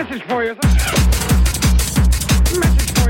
Message for you. Message for you.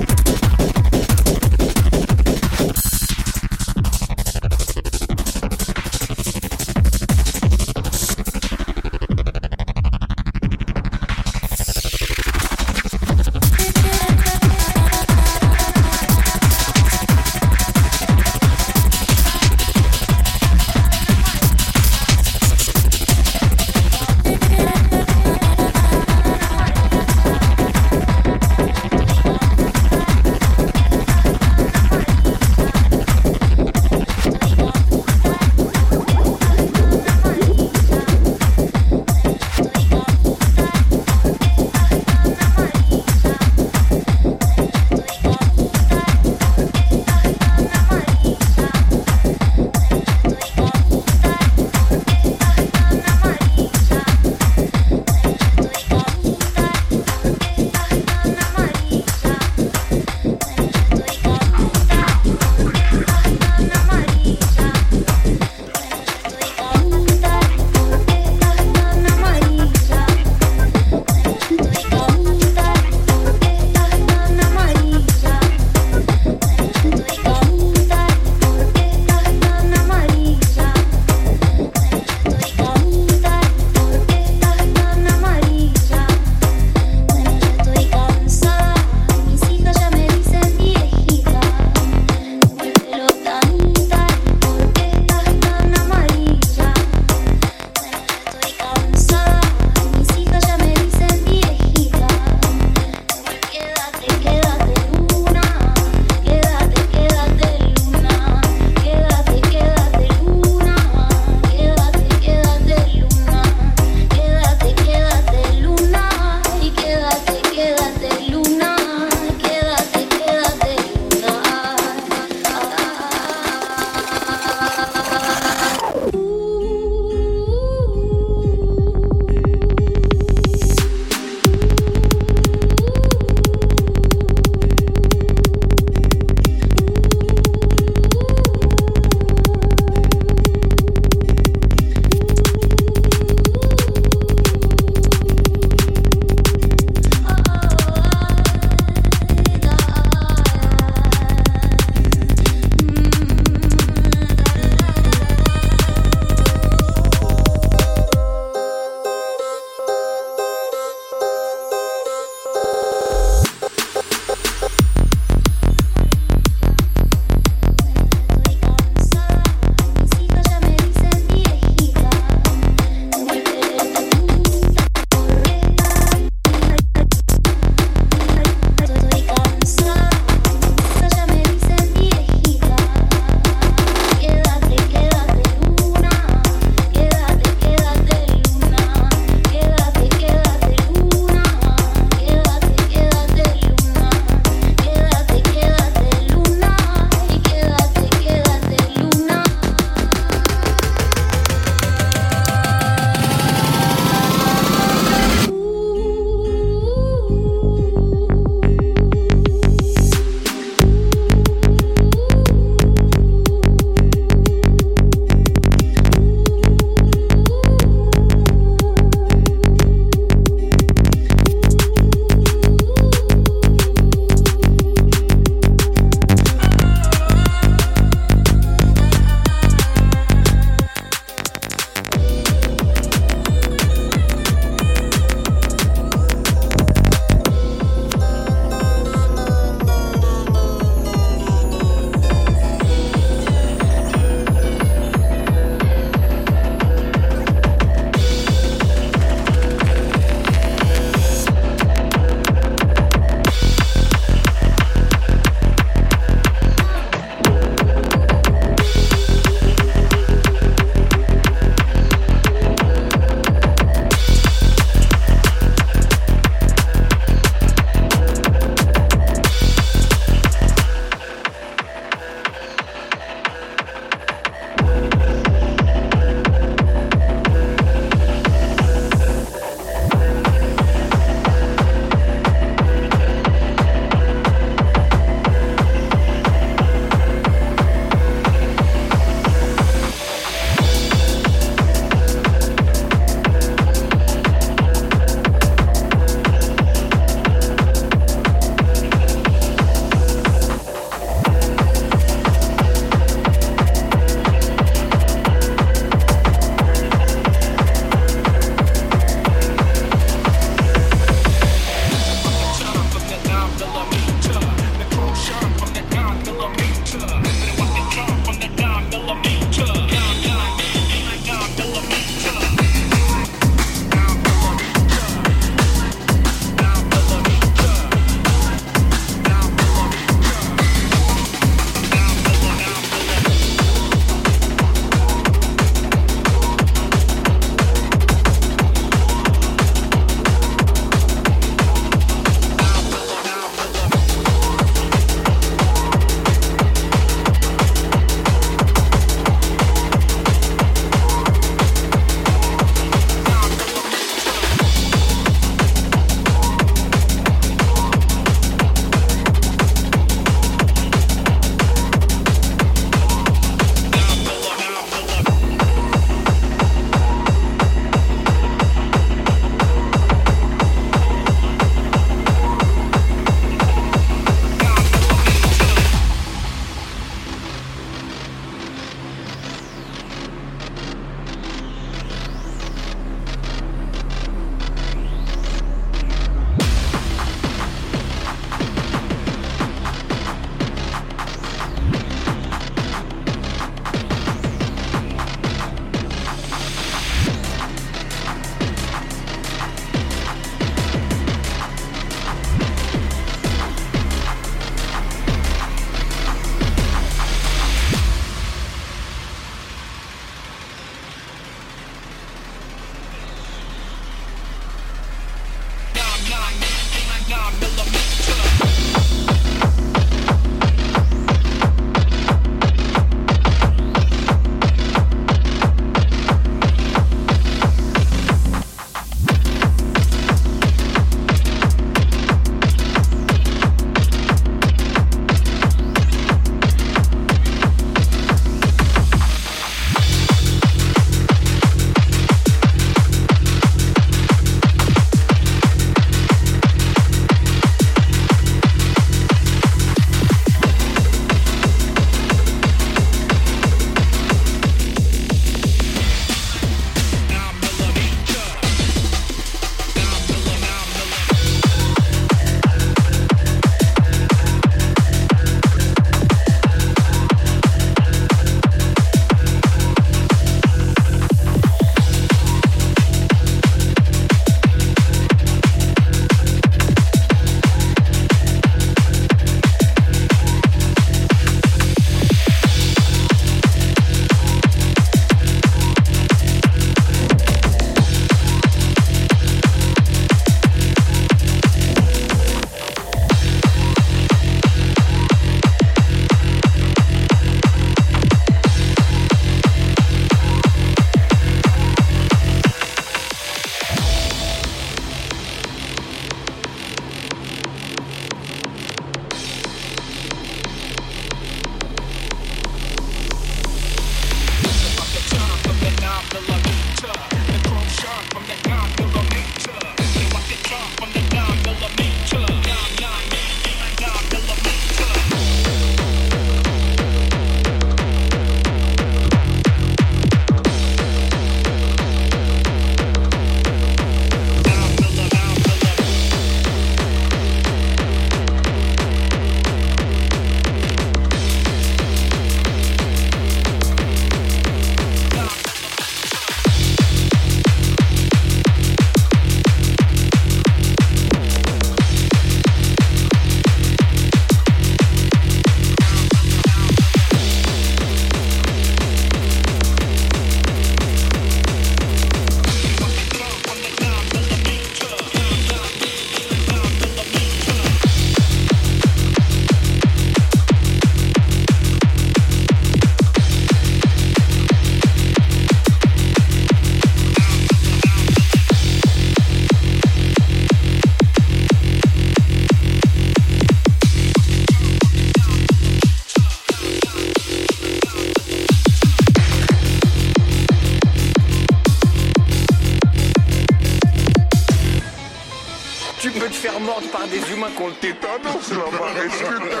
con titanos, la es que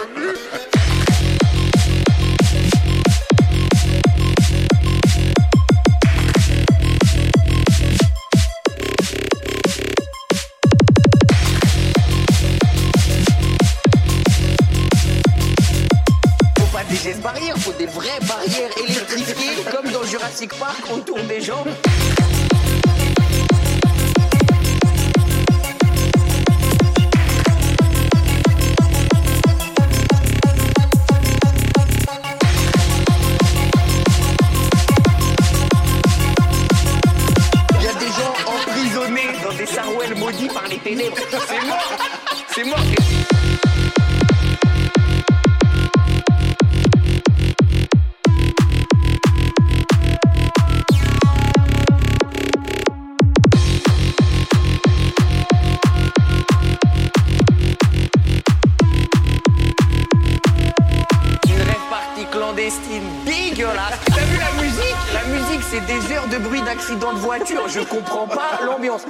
accident de voiture, je comprends pas l'ambiance.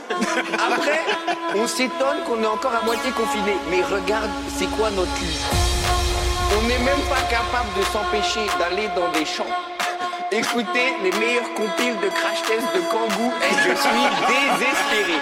Après, on s'étonne qu'on est encore à moitié confiné. Mais regarde, c'est quoi notre lit On n'est même pas capable de s'empêcher d'aller dans des champs. Écoutez les meilleurs compiles de crash test de Kangoo et je suis désespéré.